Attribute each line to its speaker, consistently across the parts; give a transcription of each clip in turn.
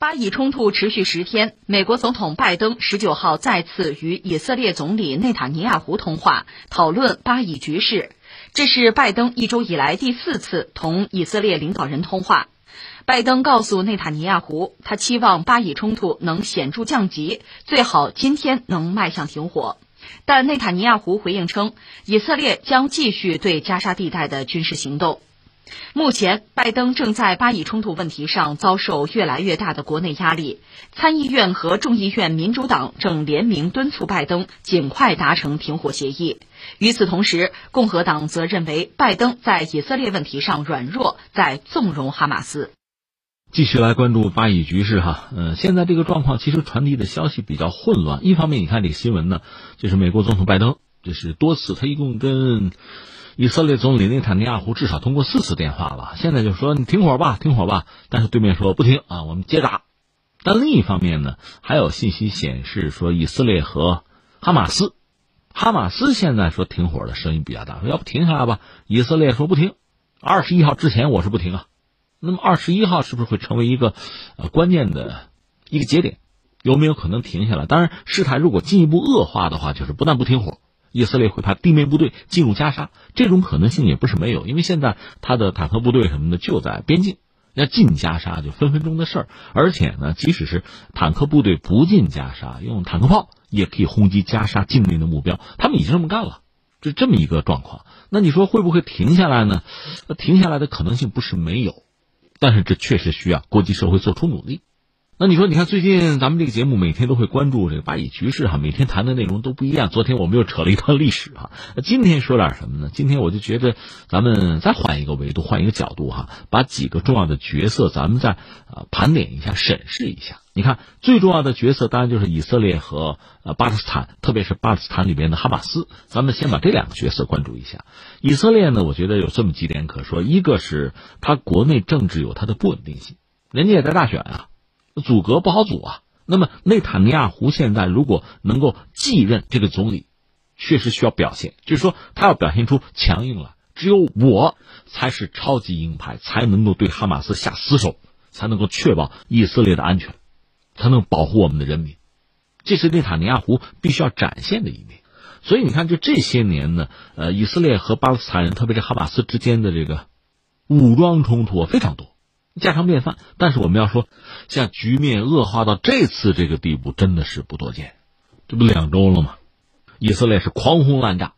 Speaker 1: 巴以冲突持续十天，美国总统拜登十九号再次与以色列总理内塔尼亚胡通话，讨论巴以局势。这是拜登一周以来第四次同以色列领导人通话。拜登告诉内塔尼亚胡，他期望巴以冲突能显著降级，最好今天能迈向停火。但内塔尼亚胡回应称，以色列将继续对加沙地带的军事行动。目前，拜登正在巴以冲突问题上遭受越来越大的国内压力。参议院和众议院民主党正联名敦促拜登尽快达成停火协议。与此同时，共和党则认为拜登在以色列问题上软弱，在纵容哈马斯。
Speaker 2: 继续来关注巴以局势哈，嗯，现在这个状况其实传递的消息比较混乱。一方面，你看这个新闻呢，就是美国总统拜登，这是多次，他一共跟。以色列总理内塔尼亚胡至少通过四次电话了，现在就说你停火吧，停火吧。但是对面说不停啊，我们接打。但另一方面呢，还有信息显示说，以色列和哈马斯，哈马斯现在说停火的声音比较大，要不停下来吧。以色列说不停，二十一号之前我是不停啊。那么二十一号是不是会成为一个呃关键的一个节点？有没有可能停下来？当然，事态如果进一步恶化的话，就是不但不停火。以色列会派地面部队进入加沙，这种可能性也不是没有，因为现在他的坦克部队什么的就在边境，要进加沙就分分钟的事儿。而且呢，即使是坦克部队不进加沙，用坦克炮也可以轰击加沙境内的目标，他们已经这么干了，就这么一个状况。那你说会不会停下来呢？停下来的可能性不是没有，但是这确实需要国际社会做出努力。那你说，你看最近咱们这个节目每天都会关注这个巴以局势哈，每天谈的内容都不一样。昨天我们又扯了一段历史哈，那今天说点什么呢？今天我就觉得咱们再换一个维度，换一个角度哈，把几个重要的角色咱们再啊盘点一下、审视一下。你看最重要的角色当然就是以色列和呃巴勒斯坦，特别是巴勒斯坦里边的哈马斯。咱们先把这两个角色关注一下。以色列呢，我觉得有这么几点可说：一个是它国内政治有它的不稳定性，人家也在大选啊。阻隔不好阻啊！那么内塔尼亚胡现在如果能够继任这个总理，确实需要表现，就是说他要表现出强硬了。只有我才是超级鹰派，才能够对哈马斯下死手，才能够确保以色列的安全，才能保护我们的人民。这是内塔尼亚胡必须要展现的一面。所以你看，就这些年呢，呃，以色列和巴勒斯坦人，特别是哈马斯之间的这个武装冲突非常多。家常便饭，但是我们要说，像局面恶化到这次这个地步，真的是不多见。这不两周了吗？以色列是狂轰滥炸，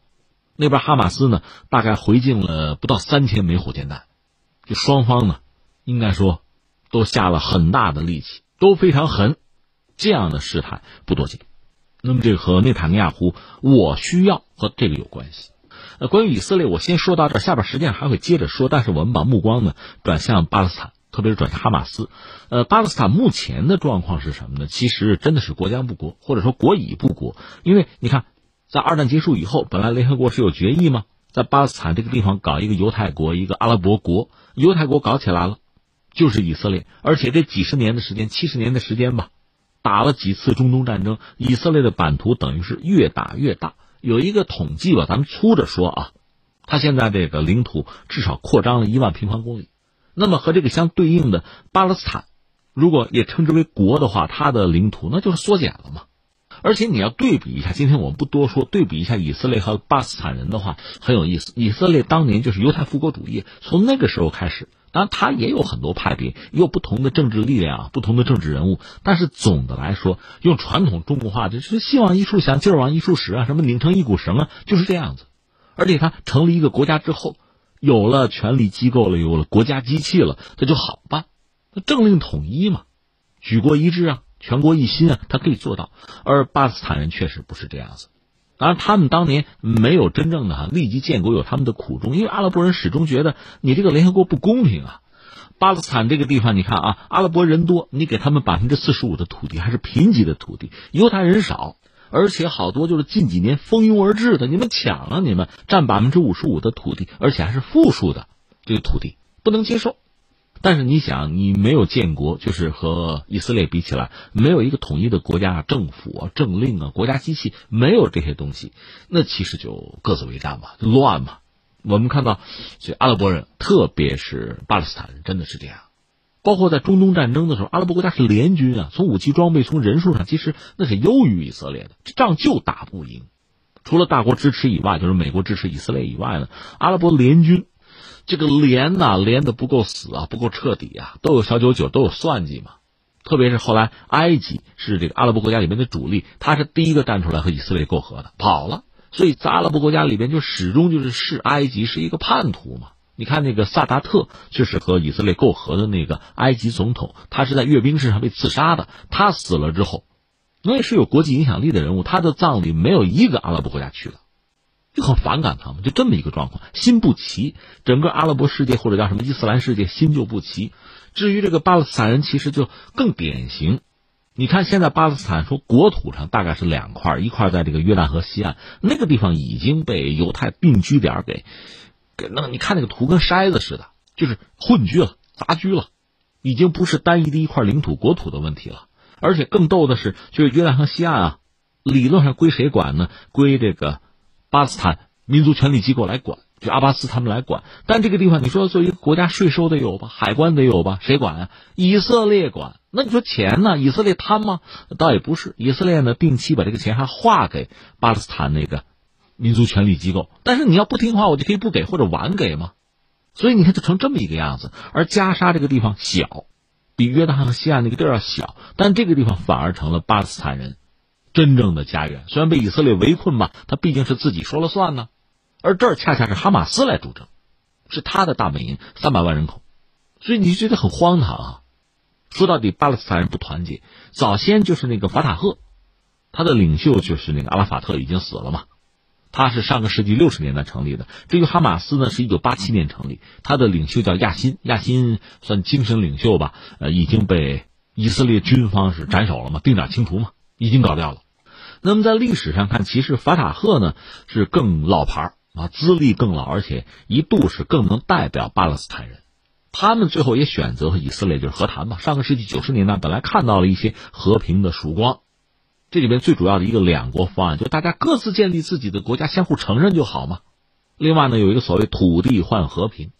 Speaker 2: 那边哈马斯呢，大概回敬了不到三千枚火箭弹。就双方呢，应该说都下了很大的力气，都非常狠。这样的试探不多见。那么这和内塔尼亚胡，我需要和这个有关系。呃，关于以色列，我先说到这，下边实际上还会接着说。但是我们把目光呢转向巴勒斯坦。特别是转向哈马斯，呃，巴勒斯坦目前的状况是什么呢？其实真的是国将不国，或者说国已不国。因为你看，在二战结束以后，本来联合国是有决议吗？在巴勒斯坦这个地方搞一个犹太国，一个阿拉伯国，犹太国搞起来了，就是以色列。而且这几十年的时间，七十年的时间吧，打了几次中东战争，以色列的版图等于是越打越大。有一个统计吧，咱们粗着说啊，他现在这个领土至少扩张了一万平方公里。那么和这个相对应的巴勒斯坦，如果也称之为国的话，它的领土那就是缩减了嘛。而且你要对比一下，今天我们不多说，对比一下以色列和巴勒斯坦人的话很有意思。以色列当年就是犹太复国主义，从那个时候开始，当然它也有很多派别，也有不同的政治力量啊，不同的政治人物。但是总的来说，用传统中国话就是“心往一处想，劲儿往一处使”啊，什么拧成一股绳啊，就是这样子。而且它成立一个国家之后。有了权力机构了，有了国家机器了，他就好办。那政令统一嘛，举国一致啊，全国一心啊，他可以做到。而巴勒斯坦人确实不是这样子。当然，他们当年没有真正的哈立即建国，有他们的苦衷。因为阿拉伯人始终觉得你这个联合国不公平啊。巴勒斯坦这个地方，你看啊，阿拉伯人多，你给他们百分之四十五的土地还是贫瘠的土地，犹太人少。而且好多就是近几年蜂拥而至的，你们抢了，你们占百分之五十五的土地，而且还是负数的这个土地，不能接受。但是你想，你没有建国，就是和以色列比起来，没有一个统一的国家政府啊、政令啊、国家机器，没有这些东西，那其实就各自为战嘛，乱嘛。我们看到，这阿拉伯人，特别是巴勒斯坦人，真的是这样。包括在中东战争的时候，阿拉伯国家是联军啊，从武器装备、从人数上，其实那是优于以色列的，这仗就打不赢。除了大国支持以外，就是美国支持以色列以外呢，阿拉伯联军这个连呐连的不够死啊，不够彻底啊，都有小九九，都有算计嘛。特别是后来埃及是这个阿拉伯国家里面的主力，他是第一个站出来和以色列媾和的，跑了。所以在阿拉伯国家里边，就始终就是视埃及是一个叛徒嘛。你看那个萨达特，就是和以色列媾和的那个埃及总统，他是在阅兵式上被刺杀的。他死了之后，那也是有国际影响力的人物，他的葬礼没有一个阿拉伯国家去的，就很反感他们，就这么一个状况，心不齐。整个阿拉伯世界或者叫什么伊斯兰世界心就不齐。至于这个巴勒斯坦人，其实就更典型。你看现在巴勒斯坦说国土上大概是两块，一块在这个约旦河西岸，那个地方已经被犹太定居点给。那你看那个图跟筛子似的，就是混居了、杂居了，已经不是单一的一块领土国土的问题了。而且更逗的是，就是约旦河西岸啊，理论上归谁管呢？归这个巴勒斯坦民族权力机构来管，就阿巴斯他们来管。但这个地方，你说作为一个国家，税收得有吧，海关得有吧，谁管啊？以色列管。那你说钱呢？以色列贪吗？倒也不是，以色列呢定期把这个钱还划给巴勒斯坦那个。民族权力机构，但是你要不听话，我就可以不给或者晚给嘛。所以你看，就成这么一个样子。而加沙这个地方小，比约旦河西岸那个地儿要小，但这个地方反而成了巴勒斯坦人真正的家园。虽然被以色列围困吧，他毕竟是自己说了算呢。而这儿恰恰是哈马斯来主政，是他的大本营，三百万人口，所以你就觉得很荒唐啊。说到底，巴勒斯坦人不团结。早先就是那个法塔赫，他的领袖就是那个阿拉法特，已经死了嘛。他是上个世纪六十年代成立的。至于哈马斯呢，是一九八七年成立，他的领袖叫亚辛，亚辛算精神领袖吧，呃，已经被以色列军方是斩首了嘛，定点清除嘛，已经搞掉了。那么在历史上看，其实法塔赫呢是更老牌啊，资历更老，而且一度是更能代表巴勒斯坦人。他们最后也选择和以色列就是和谈嘛。上个世纪九十年代本来看到了一些和平的曙光。这里边最主要的一个两国方案，就大家各自建立自己的国家，相互承认就好嘛。另外呢，有一个所谓土地换和平，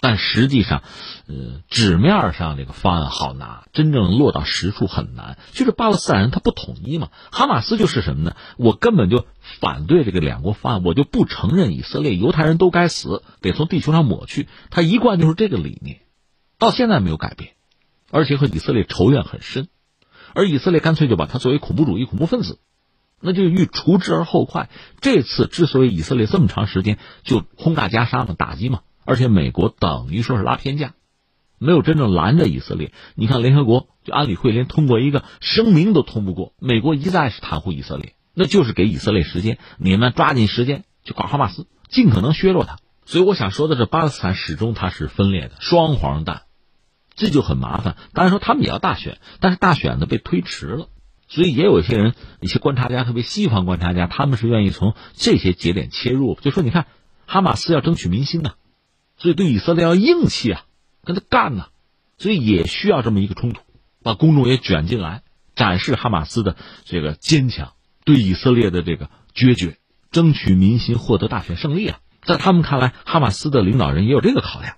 Speaker 2: 但实际上，呃，纸面上这个方案好拿，真正落到实处很难。就是巴勒斯坦人他不统一嘛，哈马斯就是什么呢？我根本就反对这个两国方案，我就不承认以色列，犹太人都该死，得从地球上抹去。他一贯就是这个理念，到现在没有改变，而且和以色列仇怨很深。而以色列干脆就把他作为恐怖主义恐怖分子，那就欲除之而后快。这次之所以以色列这么长时间就轰炸加沙嘛，打击嘛，而且美国等于说是拉偏架，没有真正拦着以色列。你看联合国就安理会连通过一个声明都通不过，美国一再是袒护以色列，那就是给以色列时间，你们抓紧时间去搞哈马斯，尽可能削弱他。所以我想说的是，巴勒斯坦始终它是分裂的，双黄蛋。这就很麻烦。当然说他们也要大选，但是大选呢被推迟了，所以也有一些人、一些观察家，特别西方观察家，他们是愿意从这些节点切入，就说你看，哈马斯要争取民心呢，所以对以色列要硬气啊，跟他干呢，所以也需要这么一个冲突，把公众也卷进来，展示哈马斯的这个坚强，对以色列的这个决绝，争取民心，获得大选胜利啊。在他们看来，哈马斯的领导人也有这个考量。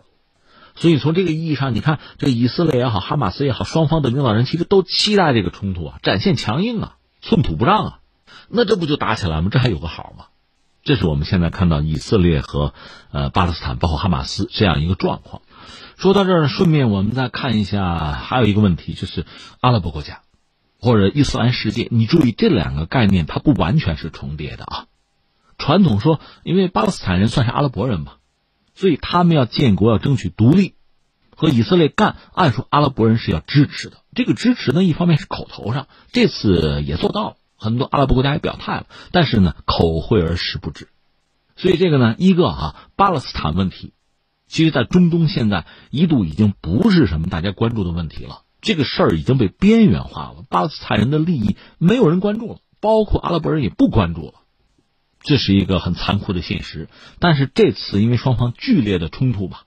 Speaker 2: 所以从这个意义上，你看这以色列也好，哈马斯也好，双方的领导人其实都期待这个冲突啊，展现强硬啊，寸土不让啊，那这不就打起来吗？这还有个好吗？这是我们现在看到以色列和呃巴勒斯坦，包括哈马斯这样一个状况。说到这儿，顺便我们再看一下，还有一个问题就是阿拉伯国家或者伊斯兰世界。你注意这两个概念，它不完全是重叠的啊。传统说，因为巴勒斯坦人算是阿拉伯人嘛。所以他们要建国，要争取独立，和以色列干。按说阿拉伯人是要支持的。这个支持呢，一方面是口头上，这次也做到了，很多阿拉伯国家也表态了。但是呢，口惠而实不至。所以这个呢，一个啊，巴勒斯坦问题，其实在中东现在一度已经不是什么大家关注的问题了。这个事儿已经被边缘化了，巴勒斯坦人的利益没有人关注了，包括阿拉伯人也不关注了。这是一个很残酷的现实，但是这次因为双方剧烈的冲突吧，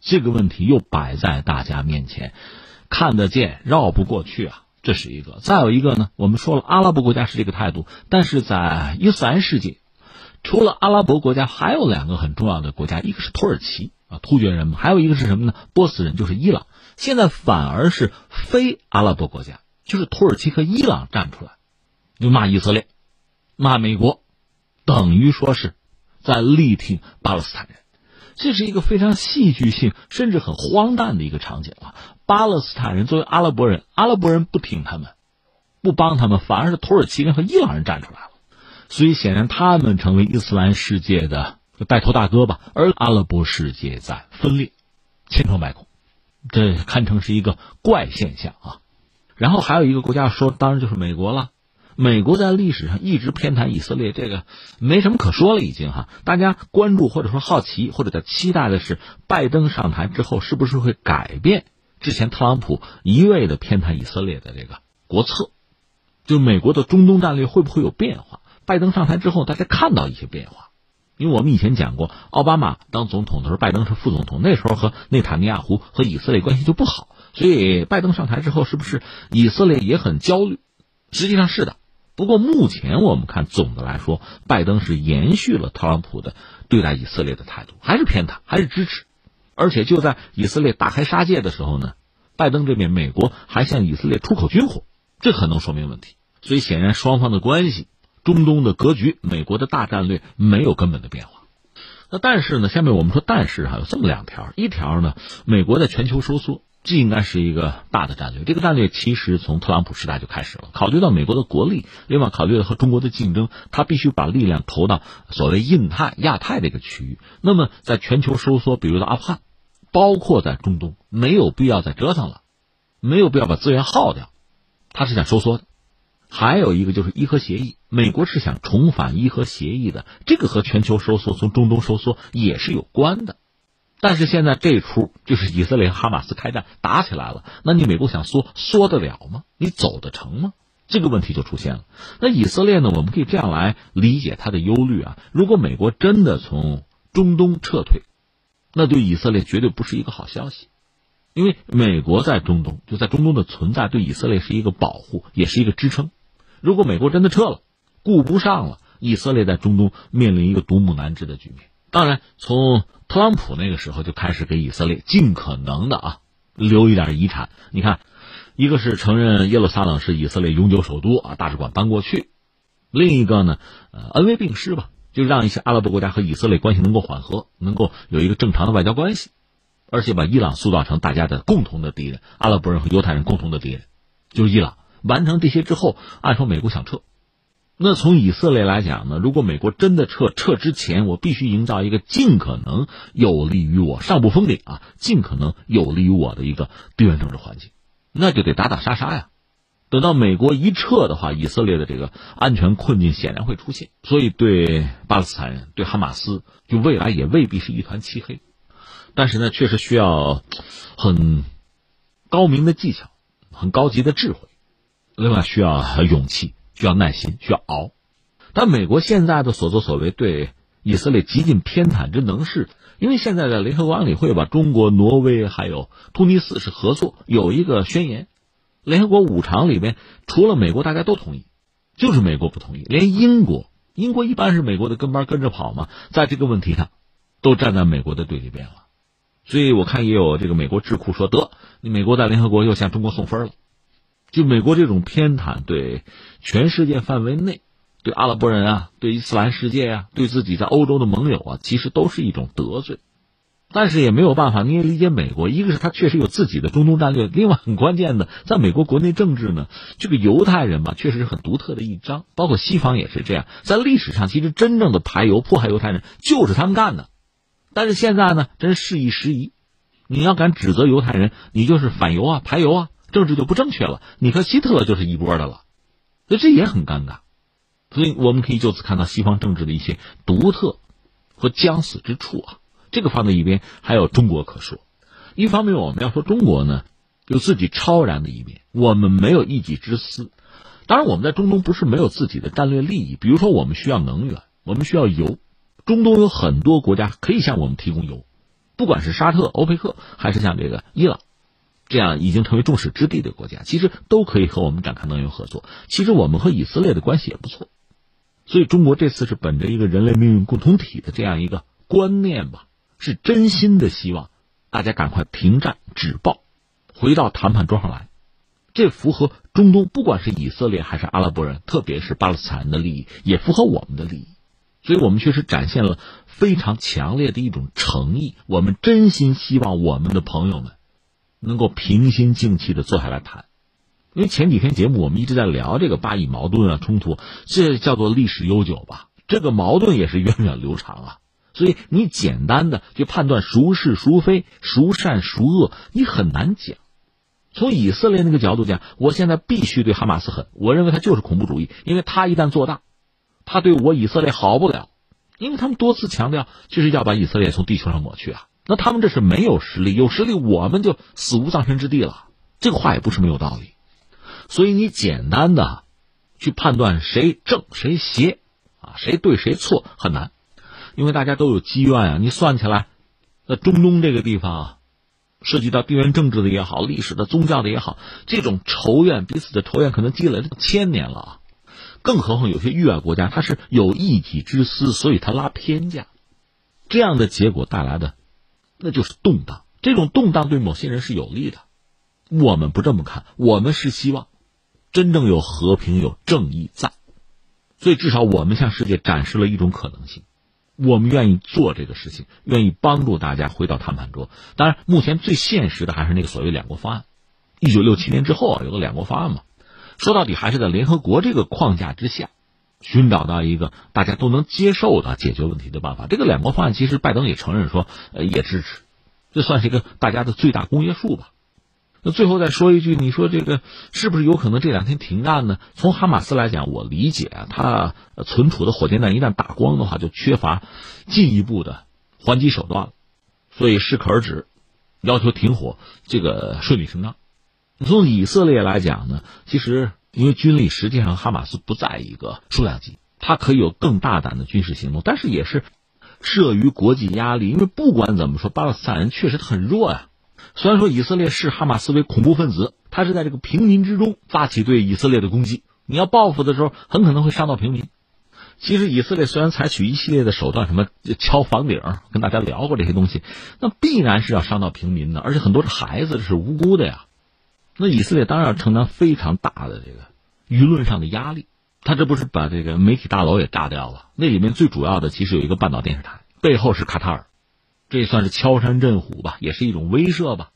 Speaker 2: 这个问题又摆在大家面前，看得见绕不过去啊，这是一个。再有一个呢，我们说了阿拉伯国家是这个态度，但是在伊斯兰世界，除了阿拉伯国家，还有两个很重要的国家，一个是土耳其，啊，突厥人嘛。还有一个是什么呢？波斯人，就是伊朗。现在反而是非阿拉伯国家，就是土耳其和伊朗站出来，就骂以色列，骂美国，等于说是在力挺巴勒斯坦人。这是一个非常戏剧性，甚至很荒诞的一个场景啊！巴勒斯坦人作为阿拉伯人，阿拉伯人不挺他们，不帮他们，反而是土耳其人和伊朗人站出来了。所以显然，他们成为伊斯兰世界的带头大哥吧，而阿拉伯世界在分裂，千疮百孔，这堪称是一个怪现象啊！然后还有一个国家说，当然就是美国了。美国在历史上一直偏袒以色列，这个没什么可说了，已经哈。大家关注或者说好奇或者叫期待的是，拜登上台之后是不是会改变之前特朗普一味的偏袒以色列的这个国策？就美国的中东战略会不会有变化？拜登上台之后，大家看到一些变化，因为我们以前讲过，奥巴马当总统的时候，拜登是副总统，那时候和内塔尼亚胡和以色列关系就不好，所以拜登上台之后，是不是以色列也很焦虑？实际上是的。不过目前我们看，总的来说，拜登是延续了特朗普的对待以色列的态度，还是偏袒，还是支持。而且就在以色列大开杀戒的时候呢，拜登这边美国还向以色列出口军火，这可能说明问题。所以显然双方的关系、中东的格局、美国的大战略没有根本的变化。那但是呢，下面我们说但是哈，有这么两条，一条呢，美国在全球收缩。这应该是一个大的战略。这个战略其实从特朗普时代就开始了。考虑到美国的国力，另外考虑到和中国的竞争，他必须把力量投到所谓印太、亚太这个区域。那么，在全球收缩，比如到阿富汗，包括在中东，没有必要再折腾了，没有必要把资源耗掉，他是想收缩的。还有一个就是伊核协议，美国是想重返伊核协议的，这个和全球收缩、从中东收缩也是有关的。但是现在这出就是以色列和哈马斯开战打起来了，那你美国想缩缩得了吗？你走得成吗？这个问题就出现了。那以色列呢？我们可以这样来理解他的忧虑啊。如果美国真的从中东撤退，那对以色列绝对不是一个好消息，因为美国在中东就在中东的存在对以色列是一个保护，也是一个支撑。如果美国真的撤了，顾不上了，以色列在中东面临一个独木难支的局面。当然，从特朗普那个时候就开始给以色列尽可能的啊留一点遗产。你看，一个是承认耶路撒冷是以色列永久首都啊，大使馆搬过去；另一个呢，呃，恩威并施吧，就让一些阿拉伯国家和以色列关系能够缓和，能够有一个正常的外交关系，而且把伊朗塑造成大家的共同的敌人，阿拉伯人和犹太人共同的敌人，就是伊朗。完成这些之后，按说美国想撤。那从以色列来讲呢，如果美国真的撤，撤之前我必须营造一个尽可能有利于我上不封顶啊，尽可能有利于我的一个地缘政治环境，那就得打打杀杀呀。等到美国一撤的话，以色列的这个安全困境显然会出现，所以对巴勒斯坦人、对哈马斯，就未来也未必是一团漆黑。但是呢，确实需要很高明的技巧，很高级的智慧，另外需要勇气。需要耐心，需要熬。但美国现在的所作所为对以色列极尽偏袒之能事，因为现在的联合国安理会吧，中国、挪威还有突尼斯是合作，有一个宣言。联合国五常里边，除了美国，大家都同意，就是美国不同意。连英国，英国一般是美国的跟班跟着跑嘛，在这个问题上，都站在美国的对立边了。所以我看也有这个美国智库说，得，美国在联合国又向中国送分了。就美国这种偏袒，对全世界范围内，对阿拉伯人啊，对伊斯兰世界啊，对自己在欧洲的盟友啊，其实都是一种得罪。但是也没有办法，你也理解美国，一个是他确实有自己的中东战略，另外很关键的，在美国国内政治呢，这个犹太人吧，确实是很独特的一张，包括西方也是这样。在历史上，其实真正的排犹、迫害犹太人就是他们干的。但是现在呢，真事已时移，你要敢指责犹太人，你就是反犹啊，排犹啊。政治就不正确了，你和希特勒就是一波的了，所以这也很尴尬。所以我们可以就此看到西方政治的一些独特和将死之处啊。这个放在一边，还有中国可说。一方面，我们要说中国呢，有自己超然的一面，我们没有一己之私。当然，我们在中东不是没有自己的战略利益，比如说我们需要能源，我们需要油。中东有很多国家可以向我们提供油，不管是沙特、欧佩克，还是像这个伊朗。这样已经成为众矢之的的国家，其实都可以和我们展开能源合作。其实我们和以色列的关系也不错，所以中国这次是本着一个人类命运共同体的这样一个观念吧，是真心的希望大家赶快停战止暴，回到谈判桌上来。这符合中东不管是以色列还是阿拉伯人，特别是巴勒斯坦人的利益，也符合我们的利益。所以我们确实展现了非常强烈的一种诚意。我们真心希望我们的朋友们能够平心静气的坐下来谈。因为前几天节目我们一直在聊这个巴以矛盾啊冲突，这叫做历史悠久吧。这个矛盾也是源远流长啊。所以你简单的去判断孰是孰非、孰善孰恶，你很难讲。从以色列那个角度讲，我现在必须对哈马斯狠。我认为他就是恐怖主义，因为他一旦做大。他对我以色列好不了，因为他们多次强调就是要把以色列从地球上抹去啊。那他们这是没有实力，有实力我们就死无葬身之地了。这个话也不是没有道理。所以你简单的去判断谁正谁邪啊，谁对谁错很难，因为大家都有积怨啊。你算起来，在中东这个地方啊，涉及到地缘政治的也好，历史的、宗教的也好，这种仇怨彼此的仇怨可能积累了千年了啊。更何况有些域外国家，他是有一己之私，所以他拉偏架，这样的结果带来的，那就是动荡。这种动荡对某些人是有利的，我们不这么看，我们是希望真正有和平、有正义在，所以至少我们向世界展示了一种可能性，我们愿意做这个事情，愿意帮助大家回到谈判桌。当然，目前最现实的还是那个所谓两国方案。一九六七年之后啊，有个两国方案嘛。说到底还是在联合国这个框架之下，寻找到一个大家都能接受的解决问题的办法。这个两国方案其实拜登也承认说，呃，也支持，这算是一个大家的最大公约数吧。那最后再说一句，你说这个是不是有可能这两天停战呢？从哈马斯来讲，我理解，他存储的火箭弹一旦打光的话，就缺乏进一步的还击手段了，所以适可而止，要求停火，这个顺理成章。从以色列来讲呢，其实因为军力实际上哈马斯不在一个数量级，它可以有更大胆的军事行动，但是也是慑于国际压力。因为不管怎么说，巴勒斯坦人确实很弱呀。虽然说以色列视哈马斯为恐怖分子，他是在这个平民之中发起对以色列的攻击。你要报复的时候，很可能会伤到平民。其实以色列虽然采取一系列的手段，什么敲房顶，跟大家聊过这些东西，那必然是要伤到平民的，而且很多是孩子，是无辜的呀。那以色列当然要承担非常大的这个舆论上的压力，他这不是把这个媒体大楼也炸掉了？那里面最主要的其实有一个半岛电视台，背后是卡塔尔，这也算是敲山震虎吧，也是一种威慑吧。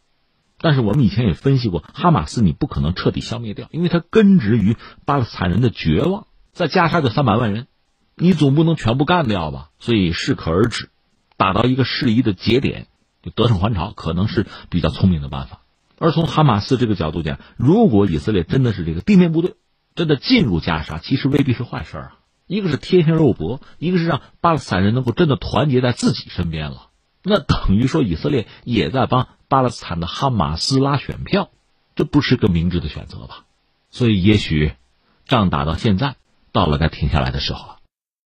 Speaker 2: 但是我们以前也分析过，哈马斯你不可能彻底消灭掉，因为它根植于巴勒斯坦人的绝望，再加沙就三百万人，你总不能全部干掉吧？所以适可而止，打到一个适宜的节点，就得胜还朝，可能是比较聪明的办法。而从哈马斯这个角度讲，如果以色列真的是这个地面部队，真的进入加沙，其实未必是坏事啊。一个是贴身肉搏，一个是让巴勒斯坦人能够真的团结在自己身边了。那等于说以色列也在帮巴勒斯坦的哈马斯拉选票，这不是个明智的选择吧？所以也许，仗打到现在，到了该停下来的时候了。